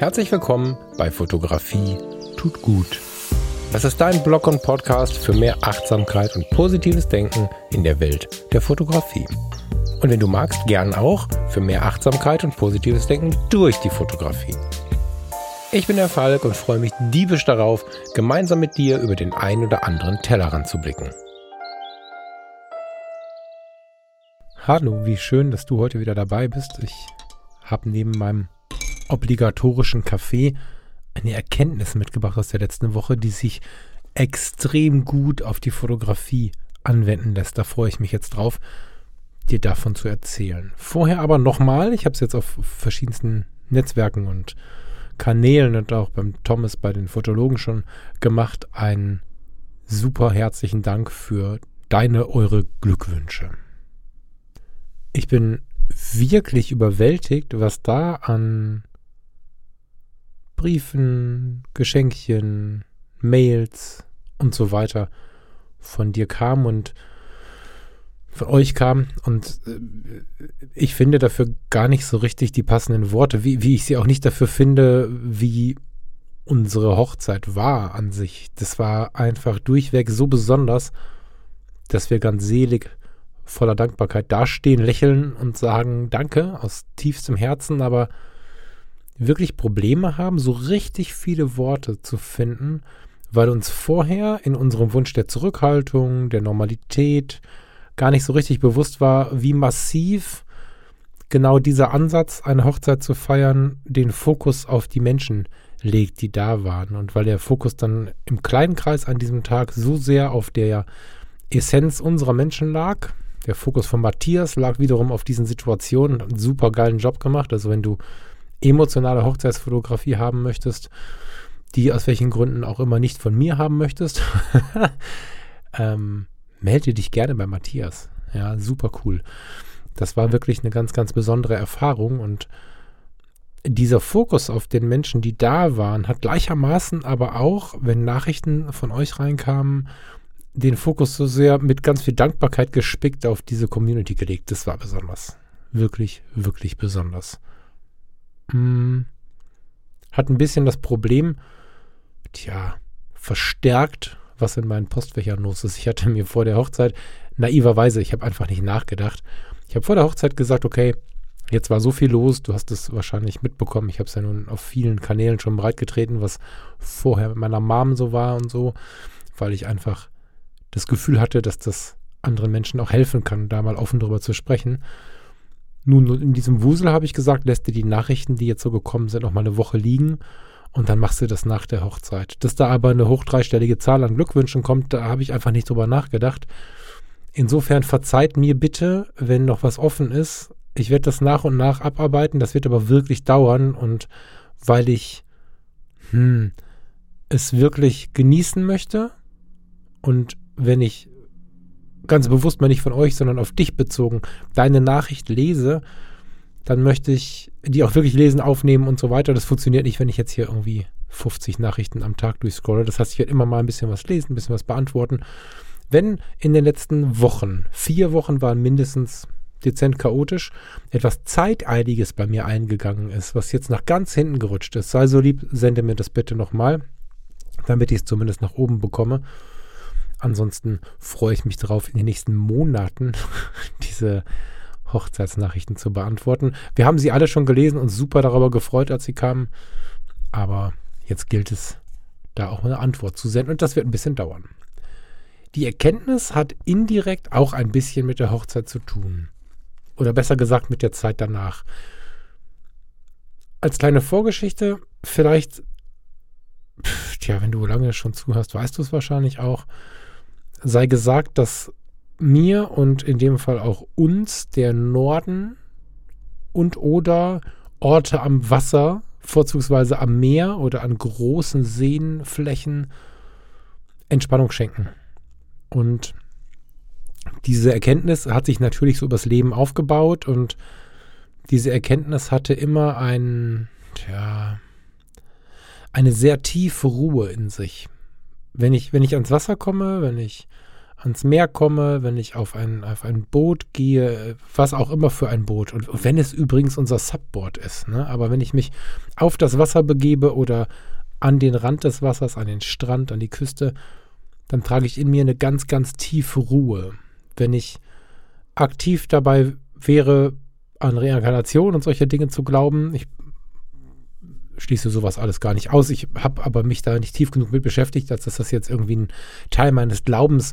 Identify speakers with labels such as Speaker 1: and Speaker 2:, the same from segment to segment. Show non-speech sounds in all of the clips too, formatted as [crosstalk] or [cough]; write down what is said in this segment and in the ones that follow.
Speaker 1: Herzlich willkommen bei Fotografie tut gut. Das ist dein Blog und Podcast für mehr Achtsamkeit und positives Denken in der Welt der Fotografie. Und wenn du magst, gern auch für mehr Achtsamkeit und positives Denken durch die Fotografie. Ich bin der Falk und freue mich diebisch darauf, gemeinsam mit dir über den ein oder anderen Tellerrand zu blicken. Hallo, wie schön, dass du heute wieder dabei bist. Ich habe neben meinem obligatorischen Kaffee eine Erkenntnis mitgebracht aus der letzten Woche, die sich extrem gut auf die Fotografie anwenden lässt. Da freue ich mich jetzt drauf, dir davon zu erzählen. Vorher aber nochmal, ich habe es jetzt auf verschiedensten Netzwerken und Kanälen und auch beim Thomas bei den Fotologen schon gemacht, einen super herzlichen Dank für deine, eure Glückwünsche. Ich bin wirklich überwältigt, was da an Briefen, Geschenkchen, Mails und so weiter von dir kam und von euch kam. Und äh, ich finde dafür gar nicht so richtig die passenden Worte, wie, wie ich sie auch nicht dafür finde, wie unsere Hochzeit war an sich. Das war einfach durchweg so besonders, dass wir ganz selig voller Dankbarkeit dastehen, lächeln und sagen Danke aus tiefstem Herzen, aber wirklich Probleme haben, so richtig viele Worte zu finden, weil uns vorher in unserem Wunsch der Zurückhaltung, der Normalität gar nicht so richtig bewusst war, wie massiv genau dieser Ansatz, eine Hochzeit zu feiern, den Fokus auf die Menschen legt, die da waren. Und weil der Fokus dann im kleinen Kreis an diesem Tag so sehr auf der Essenz unserer Menschen lag, der Fokus von Matthias lag wiederum auf diesen Situationen hat einen super geilen Job gemacht. Also wenn du emotionale Hochzeitsfotografie haben möchtest, die aus welchen Gründen auch immer nicht von mir haben möchtest, [laughs] ähm, melde dich gerne bei Matthias. Ja, super cool. Das war wirklich eine ganz, ganz besondere Erfahrung und dieser Fokus auf den Menschen, die da waren, hat gleichermaßen aber auch, wenn Nachrichten von euch reinkamen, den Fokus so sehr mit ganz viel Dankbarkeit gespickt auf diese Community gelegt. Das war besonders. Wirklich, wirklich besonders hm, hat ein bisschen das Problem, tja, verstärkt, was in meinen Postfächern los ist. Ich hatte mir vor der Hochzeit, naiverweise, ich habe einfach nicht nachgedacht. Ich habe vor der Hochzeit gesagt, okay, jetzt war so viel los, du hast es wahrscheinlich mitbekommen. Ich habe es ja nun auf vielen Kanälen schon breitgetreten, was vorher mit meiner Mom so war und so, weil ich einfach das Gefühl hatte, dass das anderen Menschen auch helfen kann, da mal offen drüber zu sprechen. Nun, in diesem Wusel habe ich gesagt, lässt dir die Nachrichten, die jetzt so gekommen sind, noch mal eine Woche liegen und dann machst du das nach der Hochzeit. Dass da aber eine hoch dreistellige Zahl an Glückwünschen kommt, da habe ich einfach nicht drüber nachgedacht. Insofern verzeiht mir bitte, wenn noch was offen ist. Ich werde das nach und nach abarbeiten, das wird aber wirklich dauern und weil ich hm, es wirklich genießen möchte und wenn ich ganz bewusst mal nicht von euch, sondern auf dich bezogen, deine Nachricht lese, dann möchte ich die auch wirklich lesen, aufnehmen und so weiter. Das funktioniert nicht, wenn ich jetzt hier irgendwie 50 Nachrichten am Tag durchscrolle. Das heißt, ich werde immer mal ein bisschen was lesen, ein bisschen was beantworten. Wenn in den letzten Wochen, vier Wochen waren mindestens dezent chaotisch, etwas Zeiteiliges bei mir eingegangen ist, was jetzt nach ganz hinten gerutscht ist, sei so lieb, sende mir das bitte nochmal, damit ich es zumindest nach oben bekomme. Ansonsten freue ich mich darauf, in den nächsten Monaten [laughs] diese Hochzeitsnachrichten zu beantworten. Wir haben sie alle schon gelesen und super darüber gefreut, als sie kamen. Aber jetzt gilt es, da auch eine Antwort zu senden und das wird ein bisschen dauern. Die Erkenntnis hat indirekt auch ein bisschen mit der Hochzeit zu tun. Oder besser gesagt mit der Zeit danach. Als kleine Vorgeschichte, vielleicht, pf, tja, wenn du lange schon zuhörst, weißt du es wahrscheinlich auch sei gesagt, dass mir und in dem Fall auch uns der Norden und oder Orte am Wasser, vorzugsweise am Meer oder an großen Seenflächen, Entspannung schenken. Und diese Erkenntnis hat sich natürlich so übers Leben aufgebaut und diese Erkenntnis hatte immer ein, tja, eine sehr tiefe Ruhe in sich wenn ich, wenn ich ans Wasser komme, wenn ich ans Meer komme, wenn ich auf ein, auf ein Boot gehe, was auch immer für ein Boot. Und, wenn es übrigens unser Subboard ist. Ne? Aber wenn ich mich auf das Wasser begebe oder an den Rand des Wassers, an den Strand, an die Küste, dann trage ich in mir eine ganz, ganz tiefe Ruhe. Wenn ich aktiv dabei wäre, an Reinkarnation und solche Dinge zu glauben, ich schließe sowas alles gar nicht aus. Ich habe aber mich da nicht tief genug mit beschäftigt, als dass das jetzt irgendwie ein Teil meines Glaubens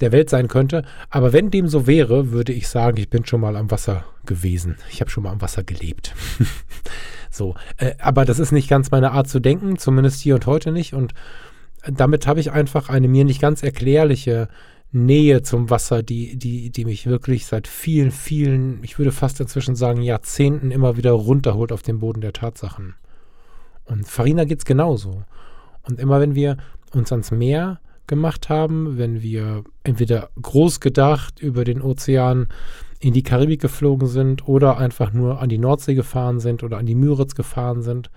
Speaker 1: der Welt sein könnte. Aber wenn dem so wäre, würde ich sagen, ich bin schon mal am Wasser gewesen. Ich habe schon mal am Wasser gelebt. [laughs] so, äh, aber das ist nicht ganz meine Art zu denken, zumindest hier und heute nicht. Und damit habe ich einfach eine mir nicht ganz erklärliche Nähe zum Wasser, die, die, die mich wirklich seit vielen, vielen, ich würde fast inzwischen sagen, Jahrzehnten immer wieder runterholt auf den Boden der Tatsachen. Und Farina geht es genauso. Und immer wenn wir uns ans Meer gemacht haben, wenn wir entweder groß gedacht über den Ozean in die Karibik geflogen sind oder einfach nur an die Nordsee gefahren sind oder an die Müritz gefahren sind,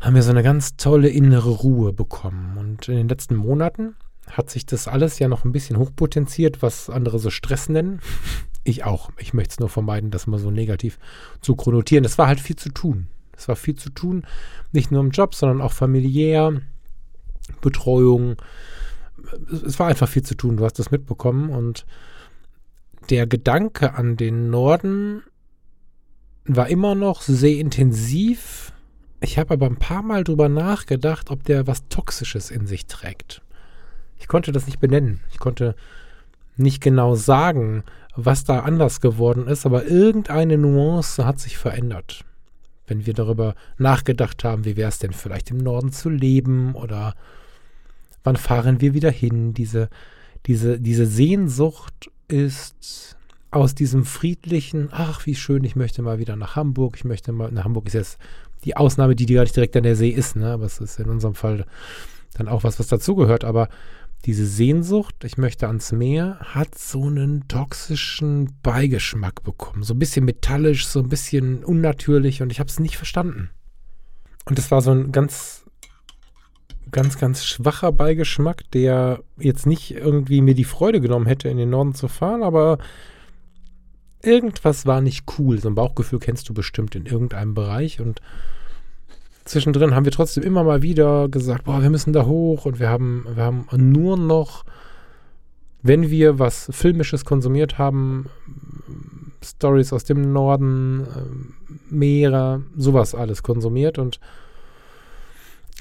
Speaker 1: haben wir so eine ganz tolle innere Ruhe bekommen. Und in den letzten Monaten hat sich das alles ja noch ein bisschen hochpotenziert, was andere so Stress nennen. Ich auch. Ich möchte es nur vermeiden, das mal so negativ zu chronotieren. Es war halt viel zu tun. Es war viel zu tun, nicht nur im Job, sondern auch familiär, Betreuung. Es war einfach viel zu tun, du hast das mitbekommen. Und der Gedanke an den Norden war immer noch sehr intensiv. Ich habe aber ein paar Mal drüber nachgedacht, ob der was Toxisches in sich trägt. Ich konnte das nicht benennen. Ich konnte nicht genau sagen, was da anders geworden ist, aber irgendeine Nuance hat sich verändert wenn wir darüber nachgedacht haben, wie wäre es denn vielleicht im Norden zu leben oder wann fahren wir wieder hin. Diese, diese, diese Sehnsucht ist aus diesem friedlichen, ach, wie schön, ich möchte mal wieder nach Hamburg, ich möchte mal, nach Hamburg ist jetzt die Ausnahme, die, gar nicht direkt an der See ist, ne? aber es ist in unserem Fall dann auch was, was dazugehört, aber diese Sehnsucht, ich möchte ans Meer, hat so einen toxischen Beigeschmack bekommen. So ein bisschen metallisch, so ein bisschen unnatürlich und ich habe es nicht verstanden. Und es war so ein ganz, ganz, ganz schwacher Beigeschmack, der jetzt nicht irgendwie mir die Freude genommen hätte, in den Norden zu fahren, aber irgendwas war nicht cool. So ein Bauchgefühl kennst du bestimmt in irgendeinem Bereich und zwischendrin haben wir trotzdem immer mal wieder gesagt, boah, wir müssen da hoch und wir haben, wir haben nur noch, wenn wir was Filmisches konsumiert haben, Stories aus dem Norden, äh, Meere, sowas alles konsumiert und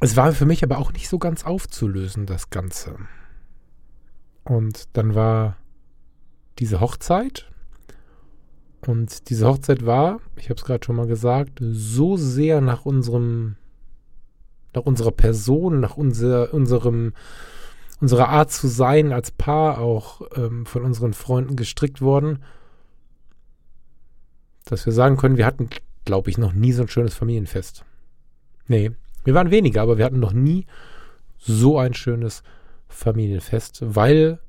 Speaker 1: es war für mich aber auch nicht so ganz aufzulösen, das Ganze. Und dann war diese Hochzeit und diese Hochzeit war, ich habe es gerade schon mal gesagt, so sehr nach unserem, nach unserer Person, nach unser, unserem, unserer Art zu sein als Paar auch ähm, von unseren Freunden gestrickt worden, dass wir sagen können, wir hatten, glaube ich, noch nie so ein schönes Familienfest. Nee, wir waren weniger, aber wir hatten noch nie so ein schönes Familienfest, weil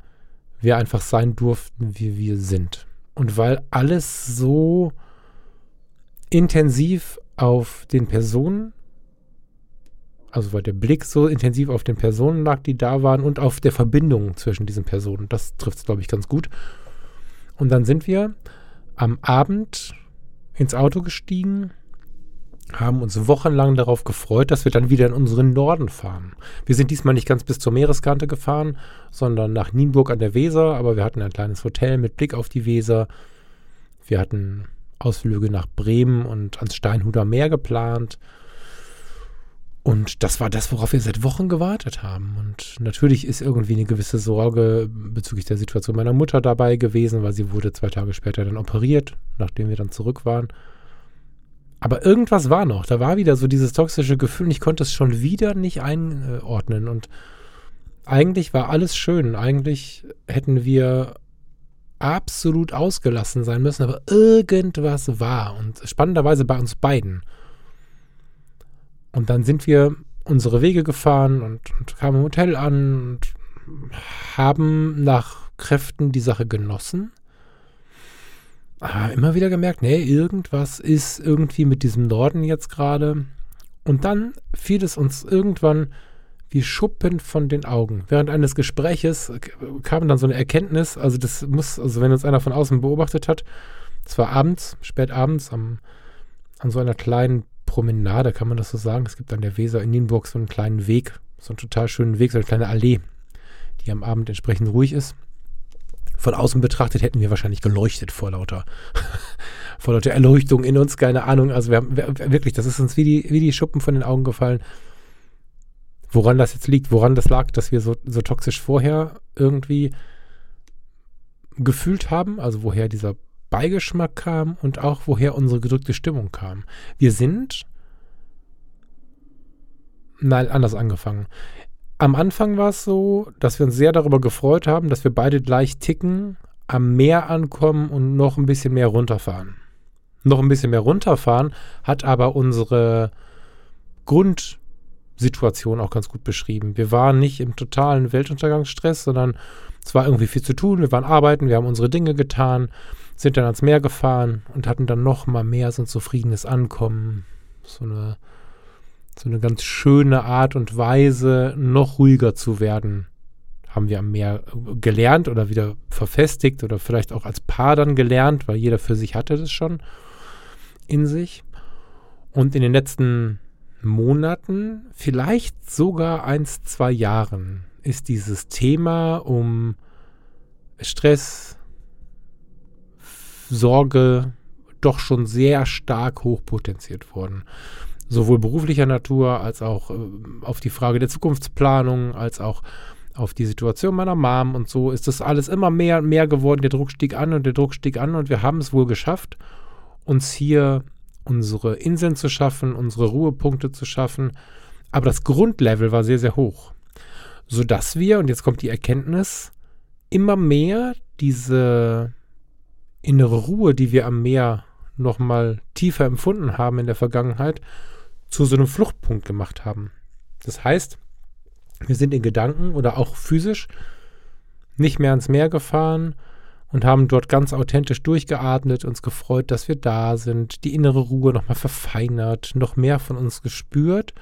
Speaker 1: wir einfach sein durften, wie wir sind. Und weil alles so intensiv auf den Personen, also weil der Blick so intensiv auf den Personen lag, die da waren und auf der Verbindung zwischen diesen Personen. Das trifft es, glaube ich, ganz gut. Und dann sind wir am Abend ins Auto gestiegen haben uns wochenlang darauf gefreut, dass wir dann wieder in unseren Norden fahren. Wir sind diesmal nicht ganz bis zur Meereskante gefahren, sondern nach Nienburg an der Weser, aber wir hatten ein kleines Hotel mit Blick auf die Weser. Wir hatten Ausflüge nach Bremen und ans Steinhuder Meer geplant. Und das war das, worauf wir seit Wochen gewartet haben. Und natürlich ist irgendwie eine gewisse Sorge bezüglich der Situation meiner Mutter dabei gewesen, weil sie wurde zwei Tage später dann operiert, nachdem wir dann zurück waren. Aber irgendwas war noch. Da war wieder so dieses toxische Gefühl ich konnte es schon wieder nicht einordnen. Und eigentlich war alles schön. Eigentlich hätten wir absolut ausgelassen sein müssen, aber irgendwas war. Und spannenderweise bei uns beiden. Und dann sind wir unsere Wege gefahren und, und kamen im Hotel an und haben nach Kräften die Sache genossen ah, immer wieder gemerkt, nee, irgendwas ist irgendwie mit diesem Norden jetzt gerade. Und dann fiel es uns irgendwann wie Schuppen von den Augen. Während eines Gespräches kam dann so eine Erkenntnis, also das muss, also wenn uns einer von außen beobachtet hat, es war abends, spät abends, am, an so einer kleinen Promenade, kann man das so sagen. Es gibt an der Weser in Nienburg so einen kleinen Weg, so einen total schönen Weg, so eine kleine Allee, die am Abend entsprechend ruhig ist. Von außen betrachtet hätten wir wahrscheinlich geleuchtet vor lauter, [laughs] vor lauter Erleuchtung in uns, keine Ahnung. Also wir haben wir, wirklich, das ist uns wie die, wie die Schuppen von den Augen gefallen. Woran das jetzt liegt, woran das lag, dass wir so, so toxisch vorher irgendwie gefühlt haben, also woher dieser Beigeschmack kam und auch woher unsere gedrückte Stimmung kam. Wir sind, nein, anders angefangen. Am Anfang war es so, dass wir uns sehr darüber gefreut haben, dass wir beide gleich ticken, am Meer ankommen und noch ein bisschen mehr runterfahren. Noch ein bisschen mehr runterfahren hat aber unsere Grundsituation auch ganz gut beschrieben. Wir waren nicht im totalen Weltuntergangsstress, sondern es war irgendwie viel zu tun. Wir waren arbeiten, wir haben unsere Dinge getan sind dann ans Meer gefahren und hatten dann noch mal mehr so ein zufriedenes Ankommen. So eine, so eine ganz schöne Art und Weise, noch ruhiger zu werden, haben wir am Meer gelernt oder wieder verfestigt oder vielleicht auch als Paar dann gelernt, weil jeder für sich hatte das schon in sich. Und in den letzten Monaten, vielleicht sogar eins, zwei Jahren, ist dieses Thema um Stress, Sorge doch schon sehr stark hochpotenziert worden. Sowohl beruflicher Natur als auch äh, auf die Frage der Zukunftsplanung, als auch auf die Situation meiner Mom und so ist das alles immer mehr und mehr geworden. Der Druck stieg an und der Druck stieg an und wir haben es wohl geschafft, uns hier unsere Inseln zu schaffen, unsere Ruhepunkte zu schaffen. Aber das Grundlevel war sehr, sehr hoch. Sodass wir, und jetzt kommt die Erkenntnis, immer mehr diese innere Ruhe, die wir am Meer noch mal tiefer empfunden haben in der Vergangenheit, zu so einem Fluchtpunkt gemacht haben. Das heißt, wir sind in Gedanken oder auch physisch nicht mehr ans Meer gefahren und haben dort ganz authentisch durchgeatmet, uns gefreut, dass wir da sind, die innere Ruhe noch mal verfeinert, noch mehr von uns gespürt,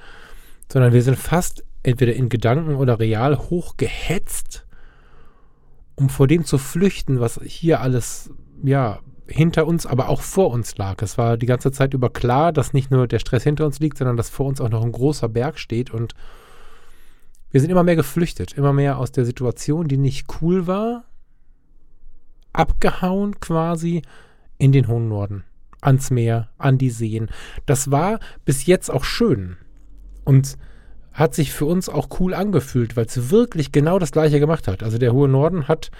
Speaker 1: sondern wir sind fast entweder in Gedanken oder real hochgehetzt, um vor dem zu flüchten, was hier alles ja, hinter uns, aber auch vor uns lag. Es war die ganze Zeit über klar, dass nicht nur der Stress hinter uns liegt, sondern dass vor uns auch noch ein großer Berg steht und wir sind immer mehr geflüchtet, immer mehr aus der Situation, die nicht cool war, abgehauen quasi in den hohen Norden, ans Meer, an die Seen. Das war bis jetzt auch schön und hat sich für uns auch cool angefühlt, weil es wirklich genau das gleiche gemacht hat. Also der hohe Norden hat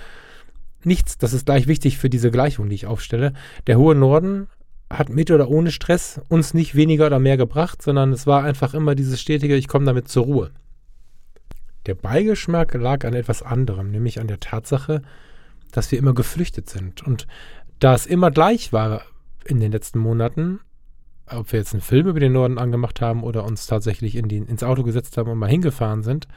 Speaker 1: nichts, das ist gleich wichtig für diese Gleichung, die ich aufstelle. Der hohe Norden hat mit oder ohne Stress uns nicht weniger oder mehr gebracht, sondern es war einfach immer dieses stetige, ich komme damit zur Ruhe. Der Beigeschmack lag an etwas anderem, nämlich an der Tatsache, dass wir immer geflüchtet sind. Und da es immer gleich war in den letzten Monaten, ob wir jetzt einen Film über den Norden angemacht haben oder uns tatsächlich in die, ins Auto gesetzt haben und mal hingefahren sind,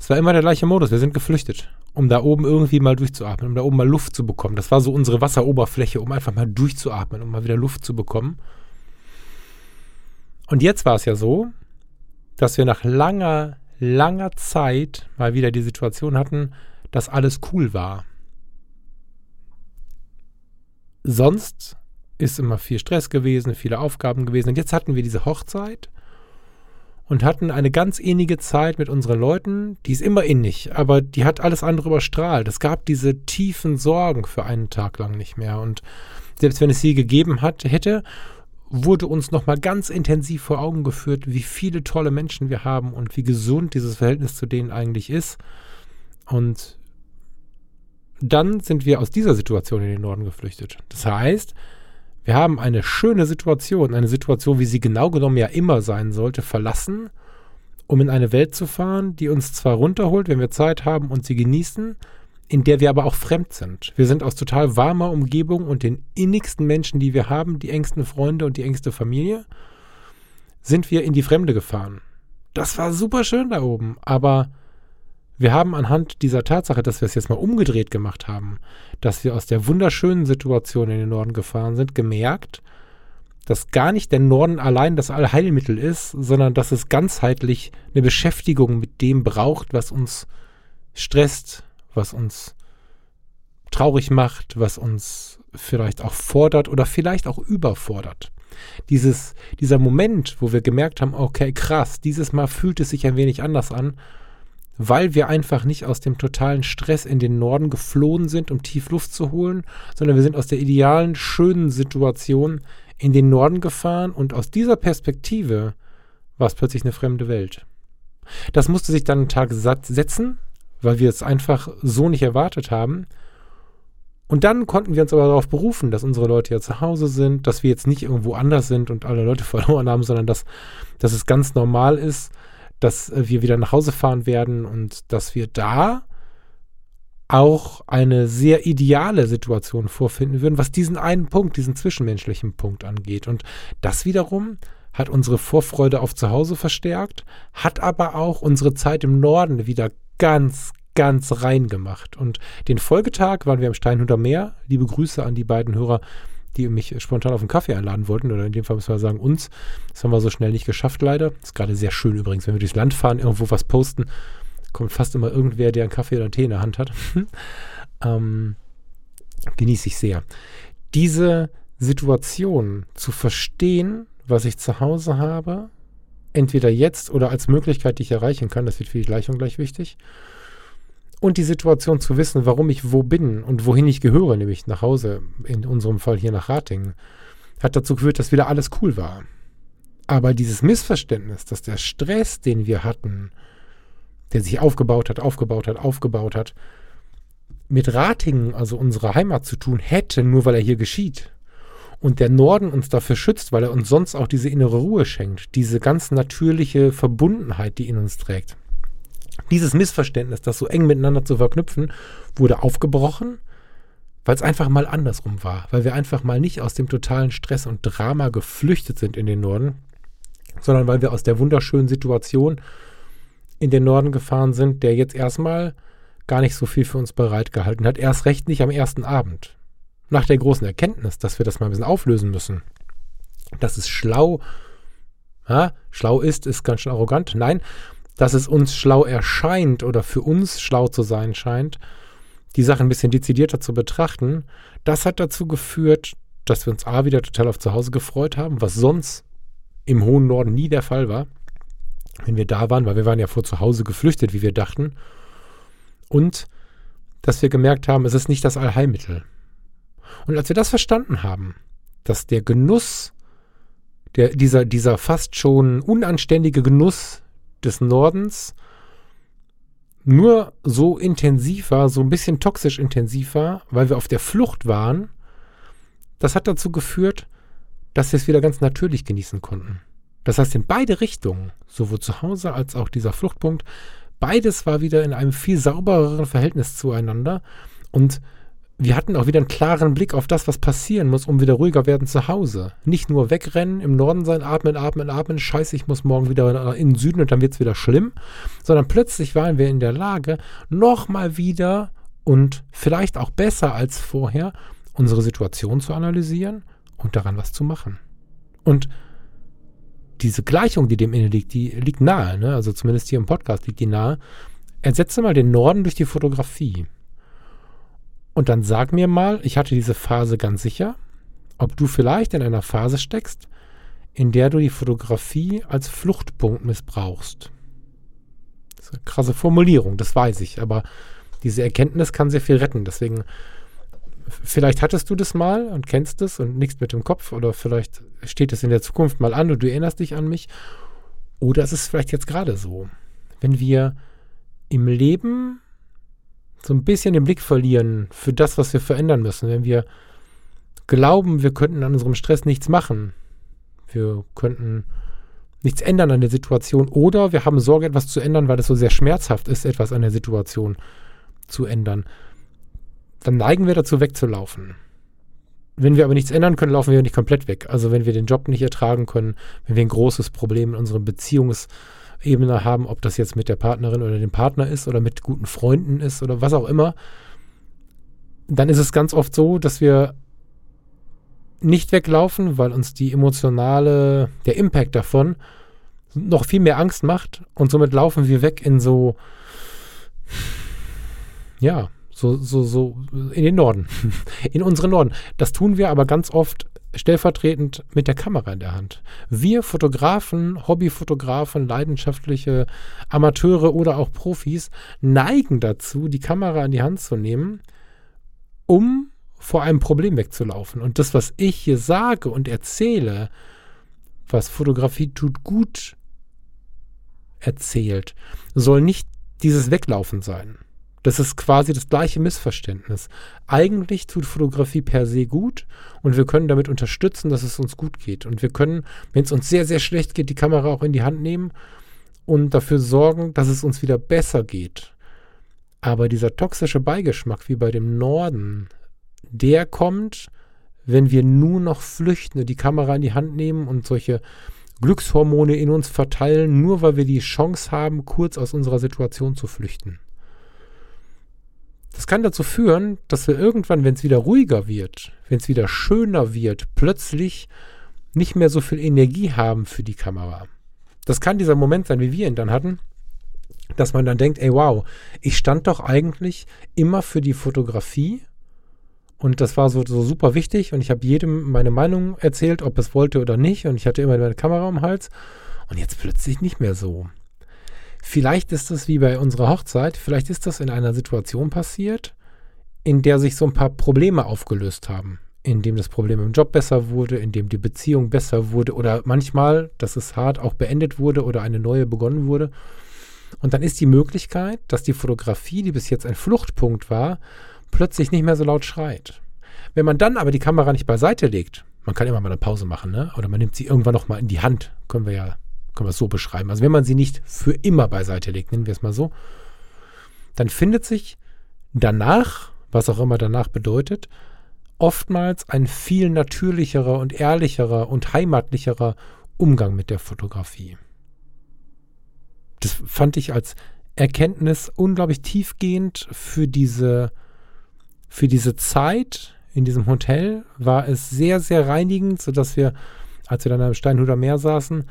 Speaker 1: es war immer der gleiche Modus. Wir sind geflüchtet, um da oben irgendwie mal durchzuatmen, um da oben mal Luft zu bekommen. Das war so unsere Wasseroberfläche, um einfach mal durchzuatmen, um mal wieder Luft zu bekommen. Und jetzt war es ja so, dass wir nach langer, langer Zeit mal wieder die Situation hatten, dass alles cool war. Sonst ist immer viel Stress gewesen, viele Aufgaben gewesen. Und jetzt hatten wir diese Hochzeit und hatten eine ganz innige Zeit mit unseren Leuten. Die ist immer innig, aber die hat alles andere überstrahlt. Es gab diese tiefen Sorgen für einen Tag lang nicht mehr. Und selbst wenn es sie gegeben hat, hätte, wurde uns nochmal ganz intensiv vor Augen geführt, wie viele tolle Menschen wir haben und wie gesund dieses Verhältnis zu denen eigentlich ist. Und dann sind wir aus dieser Situation in den Norden geflüchtet. Das heißt, wir haben eine schöne Situation, eine Situation, wie sie genau genommen ja immer sein sollte, verlassen, um in eine Welt zu fahren, die uns zwar runterholt, wenn wir Zeit haben und sie genießen, in der wir aber auch fremd sind. Wir sind aus total warmer Umgebung und den innigsten Menschen, die wir haben, die engsten Freunde und die engste Familie, sind wir in die Fremde gefahren. Das war super schön da oben, aber wir haben anhand dieser Tatsache, dass wir es jetzt mal umgedreht gemacht haben, dass wir aus der wunderschönen Situation in den Norden gefahren sind, gemerkt, dass gar nicht der Norden allein das Allheilmittel ist, sondern dass es ganzheitlich eine Beschäftigung mit dem braucht, was uns stresst, was uns traurig macht, was uns vielleicht auch fordert oder vielleicht auch überfordert. Dieses, dieser Moment, wo wir gemerkt haben, okay, krass, dieses Mal fühlt es sich ein wenig anders an, weil wir einfach nicht aus dem totalen Stress in den Norden geflohen sind, um tief Luft zu holen, sondern wir sind aus der idealen, schönen Situation in den Norden gefahren und aus dieser Perspektive war es plötzlich eine fremde Welt. Das musste sich dann einen Tag satt setzen, weil wir es einfach so nicht erwartet haben. Und dann konnten wir uns aber darauf berufen, dass unsere Leute ja zu Hause sind, dass wir jetzt nicht irgendwo anders sind und alle Leute [laughs] verloren haben, sondern dass, dass es ganz normal ist, dass wir wieder nach Hause fahren werden und dass wir da auch eine sehr ideale Situation vorfinden würden, was diesen einen Punkt, diesen zwischenmenschlichen Punkt angeht. Und das wiederum hat unsere Vorfreude auf zu Hause verstärkt, hat aber auch unsere Zeit im Norden wieder ganz, ganz rein gemacht. Und den Folgetag waren wir am Steinhuder Meer. Liebe Grüße an die beiden Hörer, die mich spontan auf einen Kaffee einladen wollten, oder in dem Fall müssen wir sagen uns. Das haben wir so schnell nicht geschafft, leider. Ist gerade sehr schön übrigens, wenn wir durchs Land fahren, irgendwo was posten kommt fast immer irgendwer, der einen Kaffee oder einen Tee in der Hand hat. [laughs] ähm, genieße ich sehr. Diese Situation zu verstehen, was ich zu Hause habe, entweder jetzt oder als Möglichkeit, die ich erreichen kann, das wird für die Gleichung gleich wichtig. Und die Situation zu wissen, warum ich wo bin und wohin ich gehöre, nämlich nach Hause, in unserem Fall hier nach Ratingen, hat dazu geführt, dass wieder alles cool war. Aber dieses Missverständnis, dass der Stress, den wir hatten, der sich aufgebaut hat, aufgebaut hat, aufgebaut hat, mit Ratingen, also unserer Heimat zu tun hätte, nur weil er hier geschieht. Und der Norden uns dafür schützt, weil er uns sonst auch diese innere Ruhe schenkt, diese ganz natürliche Verbundenheit, die in uns trägt. Dieses Missverständnis, das so eng miteinander zu verknüpfen, wurde aufgebrochen, weil es einfach mal andersrum war, weil wir einfach mal nicht aus dem totalen Stress und Drama geflüchtet sind in den Norden, sondern weil wir aus der wunderschönen Situation in den Norden gefahren sind, der jetzt erstmal gar nicht so viel für uns bereitgehalten hat. Erst recht nicht am ersten Abend. Nach der großen Erkenntnis, dass wir das mal ein bisschen auflösen müssen. Dass es schlau, ja, schlau ist, ist ganz schön arrogant. Nein, dass es uns schlau erscheint oder für uns schlau zu sein scheint, die Sache ein bisschen dezidierter zu betrachten, das hat dazu geführt, dass wir uns A wieder total auf zu Hause gefreut haben, was sonst im hohen Norden nie der Fall war wenn wir da waren, weil wir waren ja vor zu Hause geflüchtet, wie wir dachten. Und dass wir gemerkt haben, es ist nicht das Allheilmittel. Und als wir das verstanden haben, dass der Genuss, der, dieser, dieser fast schon unanständige Genuss des Nordens nur so intensiv war, so ein bisschen toxisch intensiv war, weil wir auf der Flucht waren, das hat dazu geführt, dass wir es wieder ganz natürlich genießen konnten. Das heißt, in beide Richtungen, sowohl zu Hause als auch dieser Fluchtpunkt, beides war wieder in einem viel saubereren Verhältnis zueinander und wir hatten auch wieder einen klaren Blick auf das, was passieren muss, um wieder ruhiger werden zu Hause. Nicht nur wegrennen, im Norden sein, atmen, atmen, atmen, scheiße, ich muss morgen wieder in den Süden und dann wird es wieder schlimm, sondern plötzlich waren wir in der Lage, nochmal wieder und vielleicht auch besser als vorher unsere Situation zu analysieren und daran was zu machen. Und diese Gleichung, die dem inne liegt, die liegt nahe, ne? also zumindest hier im Podcast liegt die nahe. Ersetze mal den Norden durch die Fotografie. Und dann sag mir mal, ich hatte diese Phase ganz sicher, ob du vielleicht in einer Phase steckst, in der du die Fotografie als Fluchtpunkt missbrauchst. Das ist eine krasse Formulierung, das weiß ich, aber diese Erkenntnis kann sehr viel retten. Deswegen vielleicht hattest du das mal und kennst es und nichts mit dem Kopf oder vielleicht steht es in der Zukunft mal an und du erinnerst dich an mich. Oder es ist vielleicht jetzt gerade so. Wenn wir im Leben so ein bisschen den Blick verlieren für das, was wir verändern müssen, wenn wir glauben, wir könnten an unserem Stress nichts machen, wir könnten nichts ändern an der Situation oder wir haben Sorge, etwas zu ändern, weil es so sehr schmerzhaft ist, etwas an der Situation zu ändern dann neigen wir dazu, wegzulaufen. Wenn wir aber nichts ändern können, laufen wir nicht komplett weg. Also wenn wir den Job nicht ertragen können, wenn wir ein großes Problem in unserer Beziehungsebene haben, ob das jetzt mit der Partnerin oder dem Partner ist oder mit guten Freunden ist oder was auch immer, dann ist es ganz oft so, dass wir nicht weglaufen, weil uns die emotionale, der Impact davon noch viel mehr Angst macht und somit laufen wir weg in so, ja, so, so, so in den Norden, [laughs] in unseren Norden. Das tun wir aber ganz oft stellvertretend mit der Kamera in der Hand. Wir Fotografen, Hobbyfotografen, leidenschaftliche Amateure oder auch Profis neigen dazu, die Kamera in die Hand zu nehmen, um vor einem Problem wegzulaufen. Und das, was ich hier sage und erzähle, was Fotografie tut gut erzählt, soll nicht dieses Weglaufen sein. Das ist quasi das gleiche Missverständnis. Eigentlich tut Fotografie per se gut und wir können damit unterstützen, dass es uns gut geht. Und wir können, wenn es uns sehr, sehr schlecht geht, die Kamera auch in die Hand nehmen und dafür sorgen, dass es uns wieder besser geht. Aber dieser toxische Beigeschmack wie bei dem Norden, der kommt, wenn wir nur noch flüchten die Kamera in die Hand nehmen und solche Glückshormone in uns verteilen, nur weil wir die Chance haben, kurz aus unserer Situation zu flüchten. Das kann dazu führen, dass wir irgendwann, wenn es wieder ruhiger wird, wenn es wieder schöner wird, plötzlich nicht mehr so viel Energie haben für die Kamera. Das kann dieser Moment sein, wie wir ihn dann hatten, dass man dann denkt, ey wow, ich stand doch eigentlich immer für die Fotografie und das war so, so super wichtig und ich habe jedem meine Meinung erzählt, ob es wollte oder nicht und ich hatte immer meine Kamera am Hals und jetzt plötzlich nicht mehr so. Vielleicht ist es wie bei unserer Hochzeit, vielleicht ist das in einer Situation passiert, in der sich so ein paar Probleme aufgelöst haben, in dem das Problem im Job besser wurde, in dem die Beziehung besser wurde oder manchmal, das ist hart, auch beendet wurde oder eine neue begonnen wurde. Und dann ist die Möglichkeit, dass die Fotografie, die bis jetzt ein Fluchtpunkt war, plötzlich nicht mehr so laut schreit. Wenn man dann aber die Kamera nicht beiseite legt, man kann immer mal eine Pause machen, ne? Oder man nimmt sie irgendwann noch mal in die Hand, können wir ja, können wir es so beschreiben. Also wenn man sie nicht für immer beiseite legt, nennen wir es mal so, dann findet sich danach, was auch immer danach bedeutet, oftmals ein viel natürlicherer und ehrlicherer und heimatlicherer Umgang mit der Fotografie. Das fand ich als Erkenntnis unglaublich tiefgehend für diese für diese Zeit in diesem Hotel war es sehr, sehr reinigend, sodass wir, als wir dann am Steinhuder Meer saßen,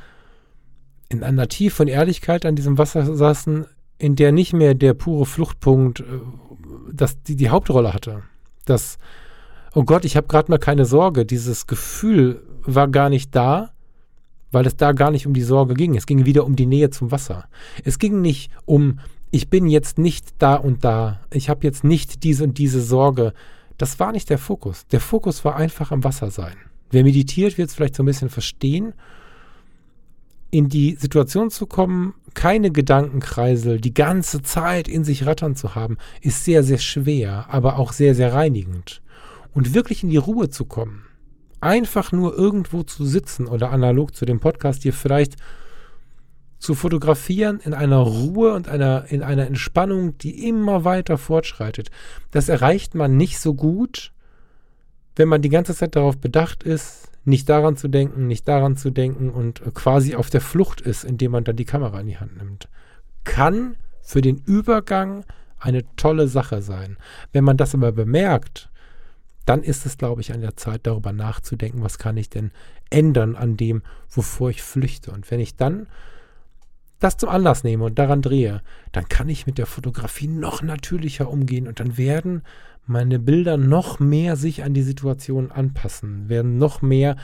Speaker 1: in einer Tiefe und Ehrlichkeit an diesem Wasser saßen, in der nicht mehr der pure Fluchtpunkt äh, das, die, die Hauptrolle hatte. Das, oh Gott, ich habe gerade mal keine Sorge. Dieses Gefühl war gar nicht da, weil es da gar nicht um die Sorge ging. Es ging wieder um die Nähe zum Wasser. Es ging nicht um ich bin jetzt nicht da und da, ich habe jetzt nicht diese und diese Sorge. Das war nicht der Fokus. Der Fokus war einfach am Wasser sein. Wer meditiert, wird es vielleicht so ein bisschen verstehen. In die Situation zu kommen, keine Gedankenkreisel die ganze Zeit in sich rattern zu haben, ist sehr, sehr schwer, aber auch sehr, sehr reinigend. Und wirklich in die Ruhe zu kommen, einfach nur irgendwo zu sitzen oder analog zu dem Podcast hier vielleicht zu fotografieren in einer Ruhe und einer, in einer Entspannung, die immer weiter fortschreitet. Das erreicht man nicht so gut, wenn man die ganze Zeit darauf bedacht ist, nicht daran zu denken, nicht daran zu denken und quasi auf der Flucht ist, indem man dann die Kamera in die Hand nimmt. Kann für den Übergang eine tolle Sache sein. Wenn man das aber bemerkt, dann ist es, glaube ich, an der Zeit, darüber nachzudenken, was kann ich denn ändern an dem, wovor ich flüchte. Und wenn ich dann das zum Anlass nehme und daran drehe, dann kann ich mit der Fotografie noch natürlicher umgehen und dann werden meine Bilder noch mehr sich an die Situation anpassen, werden noch mehr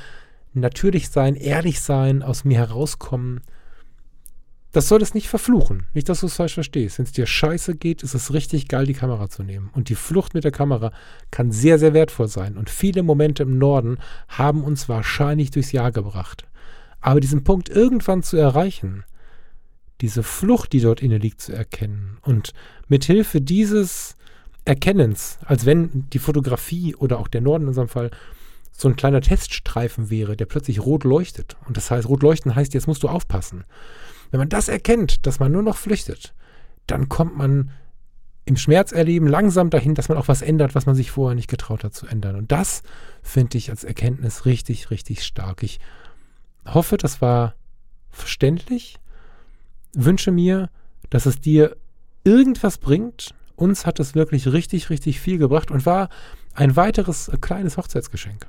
Speaker 1: natürlich sein, ehrlich sein, aus mir herauskommen. Das soll es nicht verfluchen. Nicht, dass du es falsch verstehst. Wenn es dir scheiße geht, ist es richtig geil, die Kamera zu nehmen. Und die Flucht mit der Kamera kann sehr, sehr wertvoll sein. Und viele Momente im Norden haben uns wahrscheinlich durchs Jahr gebracht. Aber diesen Punkt irgendwann zu erreichen, diese Flucht, die dort inne liegt, zu erkennen. Und mithilfe dieses Erkennens, als wenn die Fotografie oder auch der Norden in unserem Fall so ein kleiner Teststreifen wäre, der plötzlich rot leuchtet. Und das heißt, rot leuchten heißt, jetzt musst du aufpassen. Wenn man das erkennt, dass man nur noch flüchtet, dann kommt man im Schmerzerleben langsam dahin, dass man auch was ändert, was man sich vorher nicht getraut hat zu ändern. Und das finde ich als Erkenntnis richtig, richtig stark. Ich hoffe, das war verständlich wünsche mir, dass es dir irgendwas bringt. Uns hat es wirklich richtig, richtig viel gebracht und war ein weiteres äh, kleines Hochzeitsgeschenk.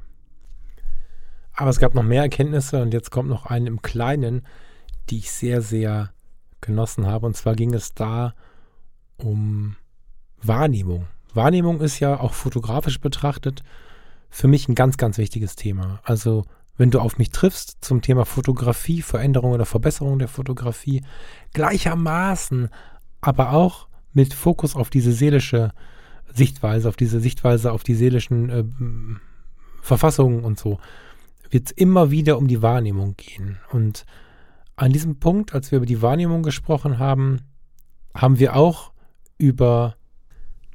Speaker 1: Aber es gab noch mehr Erkenntnisse und jetzt kommt noch eine im Kleinen, die ich sehr, sehr genossen habe. Und zwar ging es da um Wahrnehmung. Wahrnehmung ist ja auch fotografisch betrachtet für mich ein ganz, ganz wichtiges Thema. Also wenn du auf mich triffst zum Thema Fotografie, Veränderung oder Verbesserung der Fotografie, gleichermaßen, aber auch mit Fokus auf diese seelische Sichtweise, auf diese Sichtweise, auf die seelischen äh, Verfassungen und so, wird es immer wieder um die Wahrnehmung gehen. Und an diesem Punkt, als wir über die Wahrnehmung gesprochen haben, haben wir auch über